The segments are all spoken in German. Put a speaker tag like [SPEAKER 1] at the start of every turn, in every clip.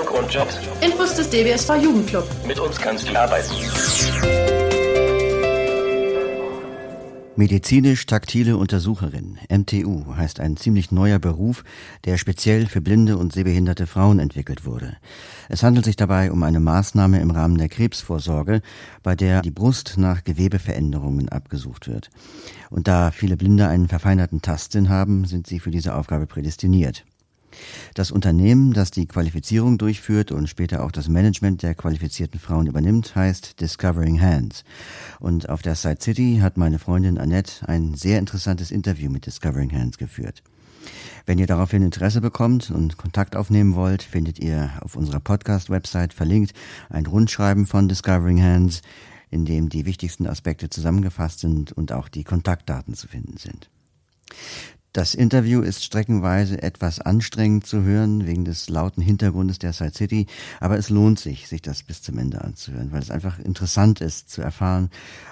[SPEAKER 1] Ausbildung und Jobs.
[SPEAKER 2] Infos des DBSV Jugendclub.
[SPEAKER 1] Mit uns kannst du arbeiten.
[SPEAKER 3] Medizinisch-taktile Untersucherin, MTU, heißt ein ziemlich neuer Beruf, der speziell für blinde und sehbehinderte Frauen entwickelt wurde. Es handelt sich dabei um eine Maßnahme im Rahmen der Krebsvorsorge, bei der die Brust nach Gewebeveränderungen abgesucht wird. Und da viele Blinde einen verfeinerten Tastsinn haben, sind sie für diese Aufgabe prädestiniert. Das Unternehmen, das die Qualifizierung durchführt und später auch das Management der qualifizierten Frauen übernimmt, heißt Discovering Hands. Und auf der Side City hat meine Freundin Annette ein sehr interessantes Interview mit Discovering Hands geführt. Wenn ihr daraufhin Interesse bekommt und Kontakt aufnehmen wollt, findet ihr auf unserer Podcast-Website verlinkt ein Rundschreiben von Discovering Hands, in dem die wichtigsten Aspekte zusammengefasst sind und auch die Kontaktdaten zu finden sind. Das Interview ist streckenweise etwas anstrengend zu hören wegen des lauten Hintergrundes der Side City, aber es lohnt sich, sich das bis zum Ende anzuhören, weil es einfach interessant ist zu erfahren,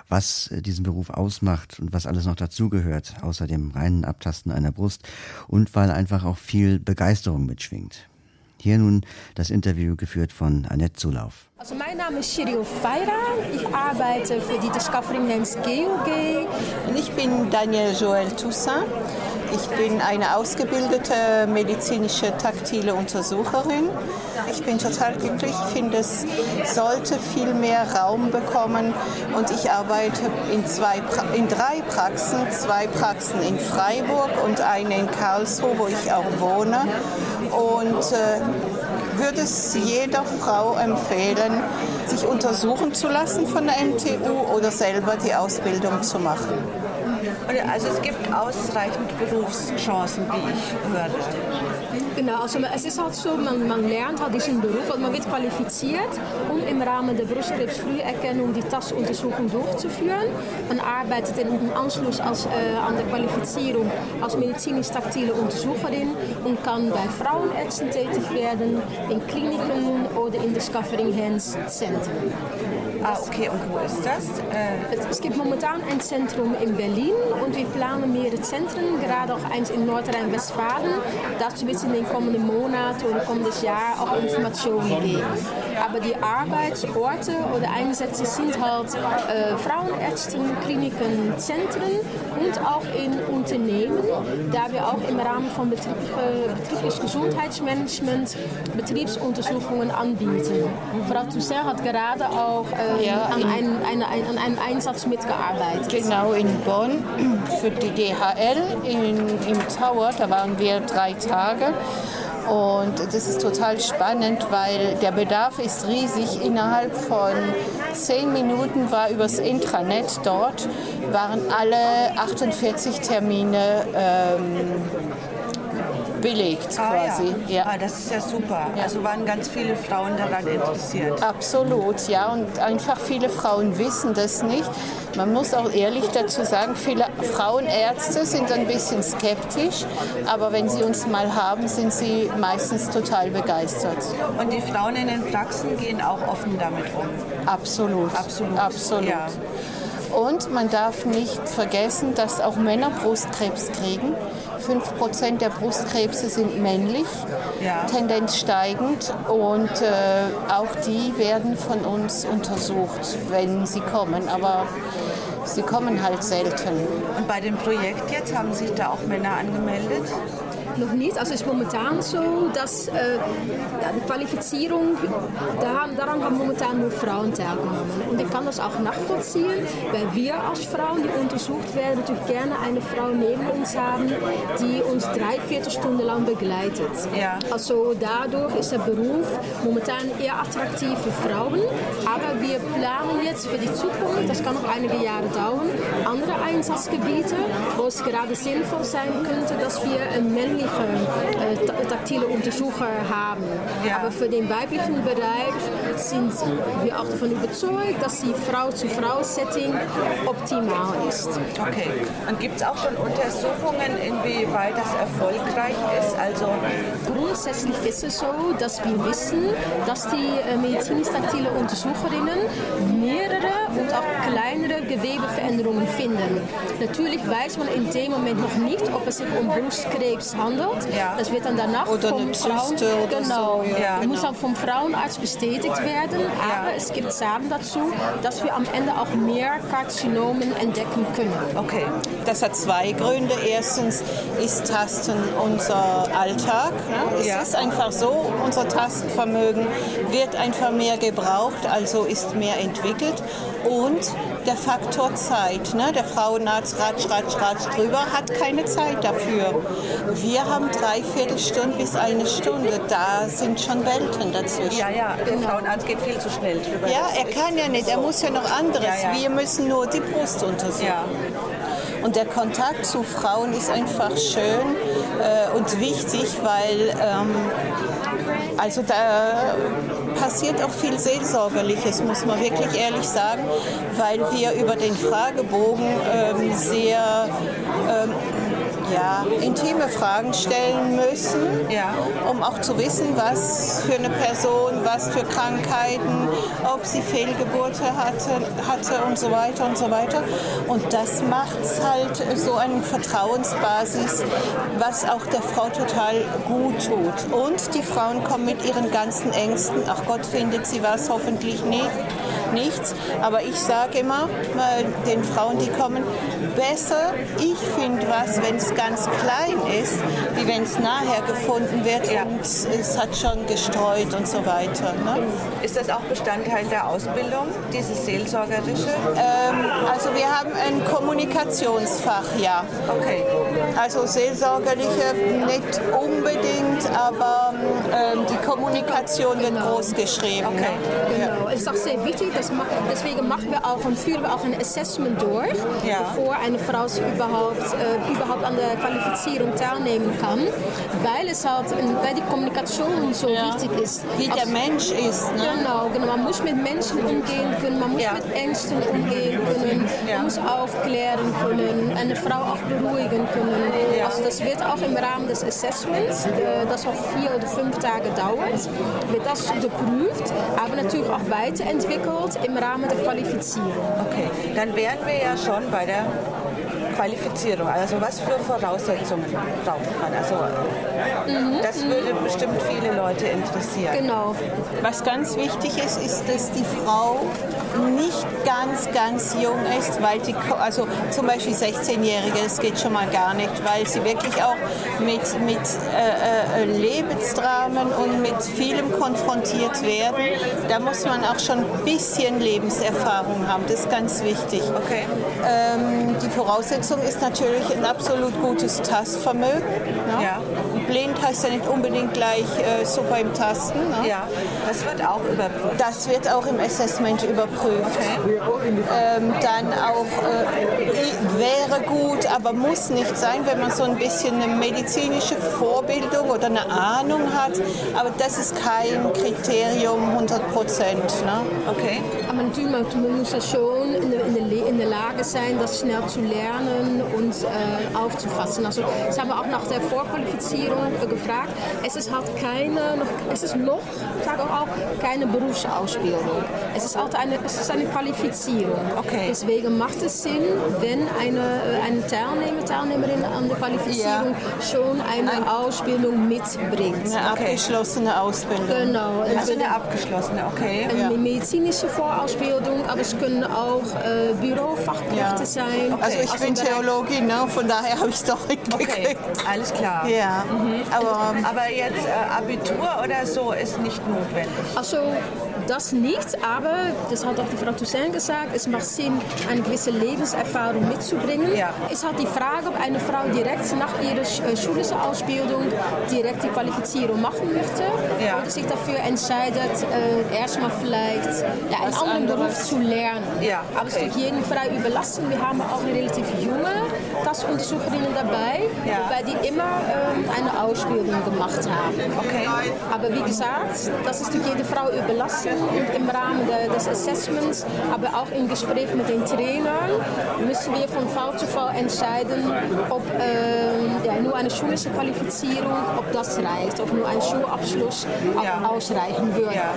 [SPEAKER 3] was äh, diesen Beruf ausmacht und was alles noch dazugehört, außer dem reinen Abtasten einer Brust und weil einfach auch viel Begeisterung mitschwingt. Hier nun das Interview geführt von Annette Zulauf.
[SPEAKER 4] Also mein Name ist Shirio Feira. Ich arbeite für die Discovering Names GOG.
[SPEAKER 5] Und ich bin Danielle Joël Toussaint. Ich bin eine ausgebildete medizinische taktile Untersucherin. Ich bin total glücklich. Ich finde, es sollte viel mehr Raum bekommen. Und ich arbeite in, zwei, in drei Praxen. Zwei Praxen in Freiburg und eine in Karlsruhe, wo ich auch wohne und äh, würde es jeder Frau empfehlen, sich untersuchen zu lassen von der MTU oder selber die Ausbildung zu machen.
[SPEAKER 6] Also es gibt ausreichend Berufschancen, wie ich hörte.
[SPEAKER 4] Genau, also es ist halt so, man, man lernt halt diesen Beruf und man wird qualifiziert, um im Rahmen der Brustkrebsfrüherkennung die TAS-Untersuchung durchzuführen. Man arbeitet im Anschluss als, äh, an der Qualifizierung als medizinisch-taktile Untersucherin und kann bei Frauenärzten tätig werden, in Kliniken oder in Discovering Hands Zentren.
[SPEAKER 6] Ah, okay, und wo ist das?
[SPEAKER 4] Es gibt momentan ein Zentrum in Berlin und wir planen mehrere Zentren, gerade auch eins in Nordrhein-Westfalen. Dazu wird es in den kommenden Monaten oder kommendes Jahr auch Informationen geben. Aber die Arbeitsorte oder Einsätze sind halt äh, Frauenärzten, Kliniken, Zentren und auch in Unternehmen, da wir auch im Rahmen von Betrieb, äh, betriebliches Gesundheitsmanagement Betriebsuntersuchungen anbieten. Frau Toussaint hat gerade auch äh, ja, an, einem, eine, an einem Einsatz mitgearbeitet.
[SPEAKER 5] Genau, in Bonn für die DHL in, im Tower, da waren wir drei Tage. Und das ist total spannend, weil der Bedarf ist riesig. Innerhalb von zehn Minuten war übers Intranet dort, waren alle 48 Termine ähm, belegt
[SPEAKER 6] ah,
[SPEAKER 5] quasi.
[SPEAKER 6] Ja. ja. Ah, das ist ja super. Ja. Also waren ganz viele Frauen daran interessiert.
[SPEAKER 5] Absolut, ja. Und einfach viele Frauen wissen das nicht. Man muss auch ehrlich dazu sagen, viele Frauenärzte sind ein bisschen skeptisch, aber wenn sie uns mal haben, sind sie meistens total begeistert.
[SPEAKER 6] Und die Frauen in den Praxen gehen auch offen damit um?
[SPEAKER 5] Absolut. Absolut. Absolut. Ja. Und man darf nicht vergessen, dass auch Männer Brustkrebs kriegen. 5% der Brustkrebse sind männlich, ja. Tendenz steigend. Und äh, auch die werden von uns untersucht, wenn sie kommen. Aber sie kommen halt selten.
[SPEAKER 6] Und bei dem Projekt jetzt haben sich da auch Männer angemeldet?
[SPEAKER 4] Noch nicht. Also es ist momentan so, dass äh, die Qualifizierung, daran, daran haben momentan nur Frauen teilgenommen. Und ich kann das auch nachvollziehen, weil wir als Frauen, die untersucht werden, natürlich gerne eine Frau neben uns haben, die uns drei, vier Stunden lang begleitet. Ja. Also dadurch ist der Beruf momentan eher attraktiv für Frauen. Aber wir planen jetzt für die Zukunft, das kann noch einige Jahre dauern, andere Einsatzgebiete, wo es gerade sinnvoll sein könnte, dass wir ein weibliche äh, taktile Untersucher haben. Ja. Aber für den weiblichen Bereich sind wir auch davon überzeugt, dass die Frau-zu-Frau-Setting optimal ist.
[SPEAKER 6] Okay. Und gibt es auch schon Untersuchungen, inwieweit das erfolgreich ist? Also
[SPEAKER 4] Grundsätzlich ist es so, dass wir wissen, dass die äh, medizinisch-taktile Untersucherinnen mehrere und auch kleinere Gewebeveränderungen finden. Natürlich weiß man in dem Moment noch nicht, ob es sich um Brustkrebs handelt.
[SPEAKER 6] Ja.
[SPEAKER 4] Das wird dann danach
[SPEAKER 5] Oder
[SPEAKER 4] vom
[SPEAKER 5] eine
[SPEAKER 4] Frauen, genau,
[SPEAKER 5] so, ja,
[SPEAKER 4] muss
[SPEAKER 5] genau.
[SPEAKER 4] dann vom Frauenarzt bestätigt werden. Aber es gibt Zahlen dazu, dass wir am Ende auch mehr Karzinomen entdecken können.
[SPEAKER 6] Okay.
[SPEAKER 5] Das hat zwei Gründe. Erstens ist Tasten unser Alltag. Ne? Es
[SPEAKER 6] Ja.
[SPEAKER 5] ist einfach so, unser Tastenvermögen wird einfach mehr gebraucht, also ist mehr entwickelt. Und der Faktor Zeit. Ne? Der Frauenarzt ratsch, ratsch, ratsch drüber, hat keine Zeit dafür. Wir haben dreiviertel Stunde bis eine Stunde. Da sind schon Welten dazwischen.
[SPEAKER 6] Ja, ja, der Frauenarzt geht viel zu schnell drüber.
[SPEAKER 5] Ja, er kann ja nicht, er muss ja noch anderes.
[SPEAKER 6] Ja, ja.
[SPEAKER 5] Wir müssen nur die Brust untersuchen.
[SPEAKER 6] Ja.
[SPEAKER 5] Und der Kontakt zu Frauen ist einfach schön äh, und wichtig, weil ähm, also da passiert auch viel Seelsorgerliches, muss man wirklich ehrlich sagen, weil wir über den Fragebogen ähm, sehr ähm, ja, intime Fragen stellen müssen,
[SPEAKER 6] Ja.
[SPEAKER 5] um auch zu wissen, was für eine Person, was für Krankheiten, ob sie Fehlgeburte hatte, hatte und so weiter und so weiter. Und das macht halt so eine Vertrauensbasis, was auch der Frau total gut tut. Und die Frauen kommen mit ihren ganzen Ängsten, ach Gott findet sie was, hoffentlich nicht, nichts. Aber ich sage immer äh, den Frauen, die kommen, besser, ich finde was, wenn es ganz klein ist, wie wenn es nachher gefunden wird
[SPEAKER 6] Ja.
[SPEAKER 5] und es hat schon gestreut und so weiter. Ne?
[SPEAKER 6] Ist das auch Bestandteil der Ausbildung, dieses Seelsorgerische?
[SPEAKER 5] Ähm, also wir haben ein Kommunikationsfach, ja.
[SPEAKER 6] Okay.
[SPEAKER 5] Also seelsorgerliche nicht unbedingt, aber ähm, die Kommunikation wird groß geschrieben.
[SPEAKER 6] Okay.
[SPEAKER 5] Ne? Ja.
[SPEAKER 4] Genau, es ma deswegen machen wir auch und führen wir auch ein Assessment durch,
[SPEAKER 6] Ja.
[SPEAKER 4] bevor eine Frau überhaupt, äh, überhaupt an der Qualifizierung teilnehmen kann, weil es halt, weil die Kommunikation so wichtig ist.
[SPEAKER 5] Wie der Mensch ist. Ne?
[SPEAKER 4] Genau, genau. Man muss mit Menschen umgehen können, man muss
[SPEAKER 6] Ja.
[SPEAKER 4] mit Ängsten umgehen können,
[SPEAKER 6] Ja.
[SPEAKER 4] man muss aufklären können, eine Frau auch beruhigen können. Also das wird auch im Rahmen des Assessments, äh, das auch vier oder fünf Tage dauert, wird das geprüft, aber natürlich auch weiterentwickelt im Rahmen der Qualifizierung.
[SPEAKER 6] Okay, dann wären wir ja schon bei der Qualifizierung. Also was für Voraussetzungen braucht man? Also das würde bestimmt viele Leute interessieren.
[SPEAKER 4] Genau.
[SPEAKER 5] Was ganz wichtig ist, ist, dass die Frau nicht ganz, ganz jung ist, weil die, also zum Beispiel 16-Jährige, das geht schon mal gar nicht, weil sie wirklich auch mit, mit äh, äh, Lebensdramen und mit vielem konfrontiert werden. Da muss man auch schon ein bisschen Lebenserfahrung haben, das ist ganz wichtig.
[SPEAKER 6] Okay.
[SPEAKER 5] Ähm, die Voraussetzung ist natürlich ein absolut gutes Tastvermögen. Ne?
[SPEAKER 6] Ja.
[SPEAKER 5] Blind heißt ja nicht unbedingt gleich äh, super im Tasten. Ne?
[SPEAKER 6] Ja, das wird auch überprüft.
[SPEAKER 5] Das wird auch im Assessment überprüft. Ähm, dann auch äh, wäre gut, aber muss nicht sein, wenn man so ein bisschen eine medizinische Vorbildung oder eine Ahnung hat. Aber das ist kein Kriterium 100 Prozent. Ne?
[SPEAKER 6] Okay.
[SPEAKER 4] Aber natürlich, man, man muss ja schon in der, in, der, Lage sein, das schnell zu lernen und äh, aufzufassen. Also, das haben wir auch nach der Vorqualifizierung äh, gefragt. Es ist halt keine, noch, es ist noch, ich sage auch, keine Berufsausbildung. Es ist halt eine, es ist eine Qualifizierung.
[SPEAKER 6] Okay.
[SPEAKER 4] Deswegen macht es Sinn, wenn eine, äh, eine Teilnehmer, Teilnehmerin an der Qualifizierung schon eine Ausbildung mitbringt.
[SPEAKER 5] Eine abgeschlossene Ausbildung.
[SPEAKER 4] Genau.
[SPEAKER 6] Also eine abgeschlossene, okay.
[SPEAKER 4] eine medizinische Vorausbildung, aber es können auch äh, Bürofachkräfte
[SPEAKER 5] Ja.
[SPEAKER 4] sein.
[SPEAKER 5] Also ich bin
[SPEAKER 4] Bereich-
[SPEAKER 5] Theologin, ne? von daher habe ich es doch
[SPEAKER 6] Okay,
[SPEAKER 5] mitgekriegt.
[SPEAKER 6] alles klar.
[SPEAKER 5] Ja, aber
[SPEAKER 6] Aber jetzt äh, Abitur oder so ist nicht notwendig.
[SPEAKER 4] Also das nicht, aber das hat auch die Frau Toussaint gesagt, es macht Sinn, eine gewisse Lebenserfahrung mitzubringen.
[SPEAKER 6] Ja.
[SPEAKER 4] Es hat die Frage, ob eine Frau direkt nach ihrer äh, schulischen Ausbildung direkt die Qualifizierung machen möchte
[SPEAKER 6] Ja.
[SPEAKER 4] oder sich dafür entscheidet, äh, erstmal vielleicht ja, einen anderen
[SPEAKER 5] anderes.
[SPEAKER 4] Beruf zu lernen.
[SPEAKER 6] Ja,
[SPEAKER 4] Aber es
[SPEAKER 6] okay.
[SPEAKER 4] ist durch jeden frei überlassen. Wir haben auch eine relativ junge Tastuntersucherinnen dabei,
[SPEAKER 6] Ja.
[SPEAKER 4] wobei die immer ähm, eine Ausbildung gemacht haben.
[SPEAKER 6] Okay.
[SPEAKER 4] Aber wie gesagt, das ist durch jede Frau überlassen. und im Rahmen des Assessments, aber auch im Gespräch mit den Trainern, müssen wir von Fall zu Fall entscheiden, ob äh, ja, nur eine schulische Qualifizierung, ob das reicht, ob nur ein Schulabschluss ja. ausreichen würde. Ja.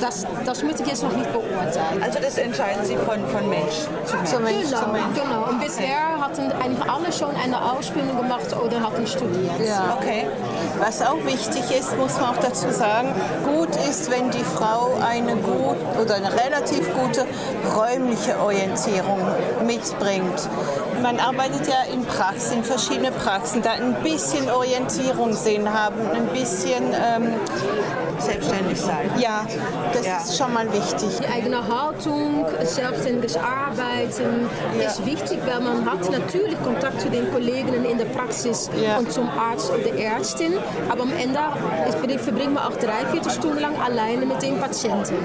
[SPEAKER 4] Das, das möchte ich jetzt noch nicht beurteilen.
[SPEAKER 6] Also das entscheiden Sie von, von Mensch zu Mensch. Zu Mensch,
[SPEAKER 4] genau, zu Mensch. genau. Und bisher hatten eigentlich alle schon eine Ausbildung gemacht oder hatten studiert.
[SPEAKER 5] Ja. Okay. Was auch wichtig ist, muss man auch dazu sagen, gut ist, wenn die Frau eine gut oder eine relativ gute räumliche Orientierung mitbringt. Man arbeitet ja in Praxen, in verschiedene Praxen, da ein bisschen Orientierung sehen haben, ein bisschen ähm,
[SPEAKER 6] selbstständig sein.
[SPEAKER 5] Ja, das ja. ist schon mal wichtig.
[SPEAKER 4] Die eigene Haltung, selbstständiges Arbeiten ja. ist wichtig, weil man hat natürlich Kontakt zu den Kollegen in der Praxis ja. und zum Arzt oder Ärztin, aber am Ende verbringt man auch drei, vier Stunden lang alleine mit den Patienten.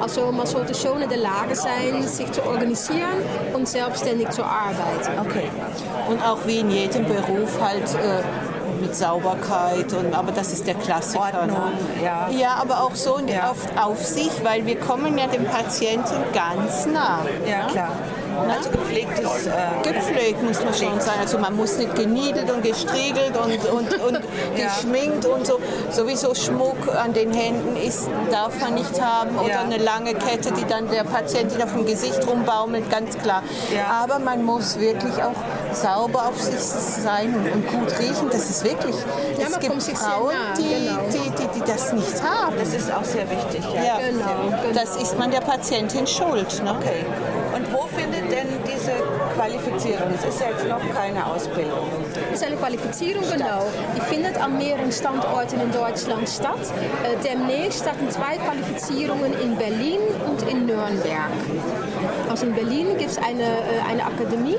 [SPEAKER 4] Also man sollte schon in der Lage sein, sich zu organisieren und selbstständig zu arbeiten.
[SPEAKER 5] Okay. Und auch wie in jedem Beruf halt äh, mit Sauberkeit, und, aber das ist der Klassiker. Ne? Ja. ja, aber auch so ja. auf, auf sich, weil wir kommen ja dem Patienten ganz nah.
[SPEAKER 6] Ja, klar. Also gepflegtes.
[SPEAKER 5] Äh, Gepflegt muss man schon sagen. Also man muss nicht geniedelt und gestriegelt und, und, und ja. geschminkt und so. Sowieso Schmuck an den Händen ist, darf man nicht haben. Oder ja. eine lange Kette, die dann der Patientin auf dem Gesicht rumbaumelt, ganz klar. Ja. Aber man muss wirklich auch sauber auf sich sein und, und gut riechen. Das ist wirklich. Es gibt Frauen, die, genau. die, die, die, das nicht haben.
[SPEAKER 6] Das ist auch sehr wichtig.
[SPEAKER 5] Ja, genau, genau. Das ist man der Patientin schuld. Ne?
[SPEAKER 6] Okay. Und wo findet denn diese Qualifizierung? Es ist ja jetzt noch keine Ausbildung.
[SPEAKER 4] Es ist eine Qualifizierung, genau. Die findet an mehreren Standorten in Deutschland statt. Äh, demnächst starten zwei Qualifizierungen in Berlin Nürnberg. Also in Berlin gibt es eine, äh, eine Akademie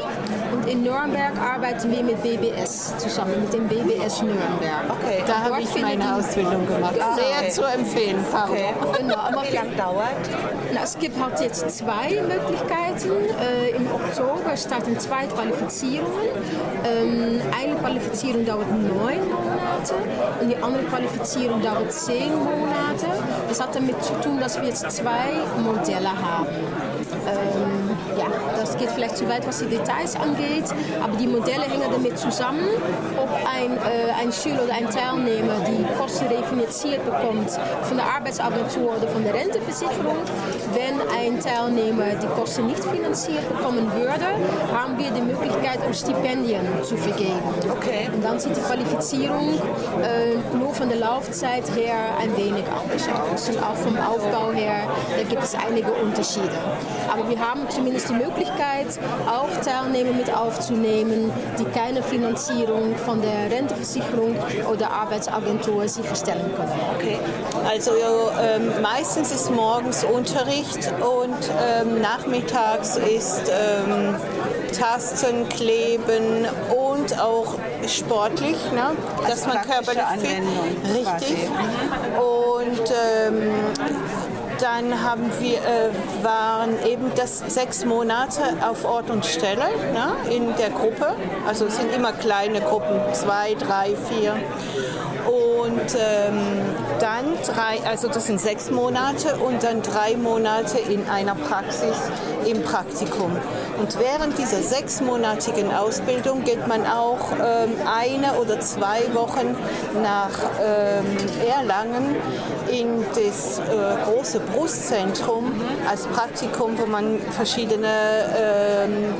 [SPEAKER 4] und in Nürnberg arbeiten wir mit BBS zusammen, mit dem BBS Nürnberg.
[SPEAKER 5] Okay, da habe ich meine Ausbildung gemacht. Ah, Sehr okay. zu empfehlen,
[SPEAKER 6] Okay. Genau, aber wie lange dauert?
[SPEAKER 4] Na, es gibt halt jetzt zwei Möglichkeiten. Äh, Im Oktober starten zwei Qualifizierungen. Ähm, eine Qualifizierung dauert neun Monate und die andere Qualifizierung dauert zehn Monate. Das hat damit zu tun, dass wir jetzt zwei Modelle haben. Ähm, ja, das geht vielleicht zu weit, was die Details angeht, aber die Modelle hängen damit zusammen, ob ein, äh, ein Schüler oder ein Teilnehmer die Kosten refinanziert bekommt von der Arbeitsagentur oder von der Renteversicherung. Wenn ein Teilnehmer die Kosten nicht finanziert bekommen würde, haben wir die Möglichkeit, um Stipendien zu vergeben.
[SPEAKER 6] Okay.
[SPEAKER 4] Und dann sieht die Qualifizierung äh, nur von der Laufzeit her ein wenig anders aus. Und auch vom Aufbau her, da gibt es einige Unterschiede. Aber wir haben zumindest die Möglichkeit, auch Teilnehmer mit aufzunehmen, die keine Finanzierung von der Renteversicherung oder Arbeitsagentur sicherstellen können.
[SPEAKER 5] Okay. Also ähm, meistens ist morgens Unterricht und ähm, nachmittags ist ähm, Tasten, Kleben und auch sportlich, ne? dass man körperlich fit. Richtig. Und ähm, dann haben wir, äh, waren eben das sechs Monate auf Ort und Stelle ne, in der Gruppe. Also es sind immer kleine Gruppen, zwei, drei, vier. Und ähm, dann drei, also das sind sechs Monate und dann drei Monate in einer Praxis im Praktikum. Und während dieser sechsmonatigen Ausbildung geht man auch ähm, eine oder zwei Wochen nach ähm, Erlangen in das äh, große Brustzentrum als Praktikum, wo man verschiedene ähm,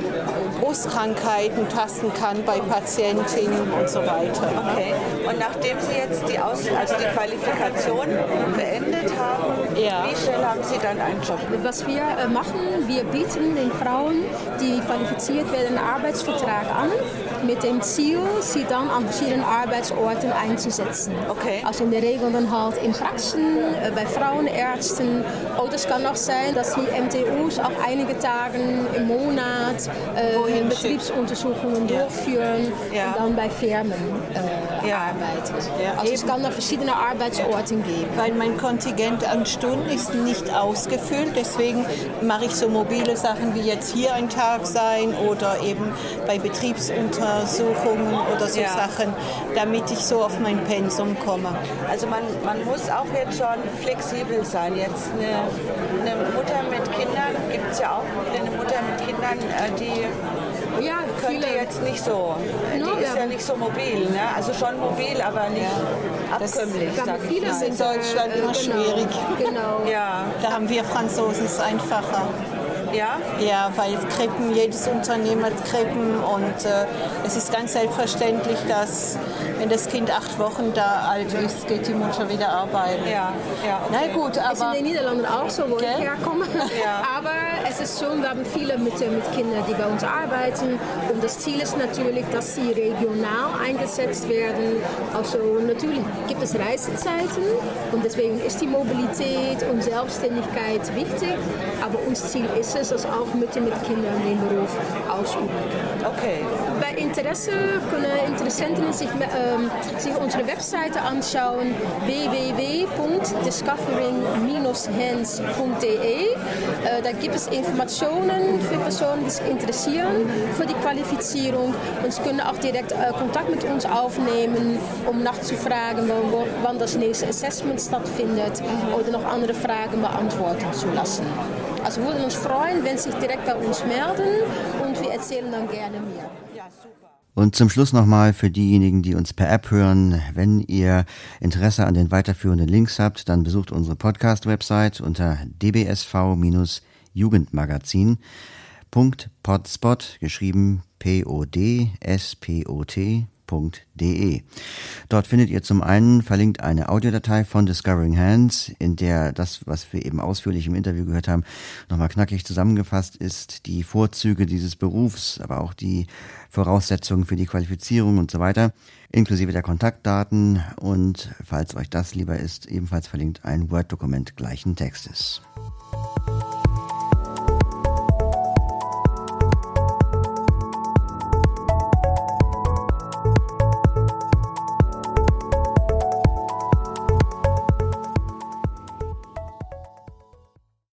[SPEAKER 5] Brustkrankheiten tasten kann bei Patientinnen und so weiter.
[SPEAKER 6] Okay. Und nachdem Sie jetzt die, Aus also die Qualifikation beendet haben, ja. wie schnell haben Sie dann einen Job?
[SPEAKER 4] Was wir äh, machen, wir bieten den Frauen, die qualifiziert werden, einen Arbeitsvertrag an mit dem Ziel, sie dann an verschiedenen Arbeitsorten einzusetzen.
[SPEAKER 6] Okay.
[SPEAKER 4] Also in der Regel dann halt in Praxen, äh, bei Frauenärzten. Oder es kann auch sein, dass die MTUs auch einige Tage im Monat äh, Betriebsuntersuchungen ja. durchführen ja. und dann bei Firmen äh, ja. arbeiten. Also Eben. es kann noch verschiedene Arbeitsorten geben.
[SPEAKER 5] Weil mein Kontingent an Stunden ist nicht ausgefüllt, deswegen mache ich so mobile Sachen wie jetzt hier ein Tag sein oder eben bei Betriebsunter Untersuchungen oder so ja. Sachen, damit ich so auf mein Pensum komme.
[SPEAKER 6] Also man, man muss auch jetzt schon flexibel sein. Jetzt eine, eine Mutter mit Kindern, gibt es ja auch eine Mutter mit Kindern, äh, die ja, könnte viele. jetzt nicht so. No, die ist ja nicht so mobil. Ne? Also schon mobil, aber nicht ja. abkömmlich.
[SPEAKER 5] Das, viele sind in Deutschland immer genau. schwierig. Genau. Ja. Da haben wir Franzosen es einfacher. Ja? Ja, weil Krippen, jedes Unternehmen hat Krippen und äh, es ist ganz selbstverständlich, dass wenn das Kind acht Wochen da alt ist, geht die Mutter wieder arbeiten. Ja,
[SPEAKER 4] ja. Okay. Na gut, aber... Es ist in den Niederlanden auch so, wo okay. ich herkomme. Ja. Aber es ist schon, wir haben viele mit, mit Kindern, die bei uns arbeiten und das Ziel ist natürlich, dass sie regional eingesetzt werden. Also natürlich gibt es Reisezeiten und deswegen ist die Mobilität und Selbstständigkeit wichtig, aber unser Ziel ist es, als auch Mütter mit Kindern den Beruf ausüben können. Okay. Bei Interesse können Interessenten sich, ähm, sich unsere Webseite anschauen www.discovering-hands.de. Äh, da gibt es Informationen für Personen, die sich interessieren für die Qualifizierung und sie können auch direkt Kontakt mit uns aufnehmen, um nachzufragen, wann das nächste Assessment stattfindet oder noch andere Fragen beantworten zu lassen. Also wir würden uns freuen, wenn Sie sich direkt bei uns melden und wir erzählen dann gerne mehr. Ja,
[SPEAKER 3] super. Und zum Schluss nochmal für diejenigen, die uns per App hören, wenn ihr Interesse an den weiterführenden Links habt, dann besucht unsere Podcast-Website unter dbsv-jugendmagazin.potspot, geschrieben P-O-D-S-P-O-T www.discoveringhand.de. Dort findet ihr zum einen verlinkt eine Audiodatei von Discovering Hands, in der das, was wir eben ausführlich im Interview gehört haben, nochmal knackig zusammengefasst ist, die Vorzüge dieses Berufs, aber auch die Voraussetzungen für die Qualifizierung und so weiter, inklusive der Kontaktdaten und falls euch das lieber ist, ebenfalls verlinkt ein Word-Dokument gleichen Textes.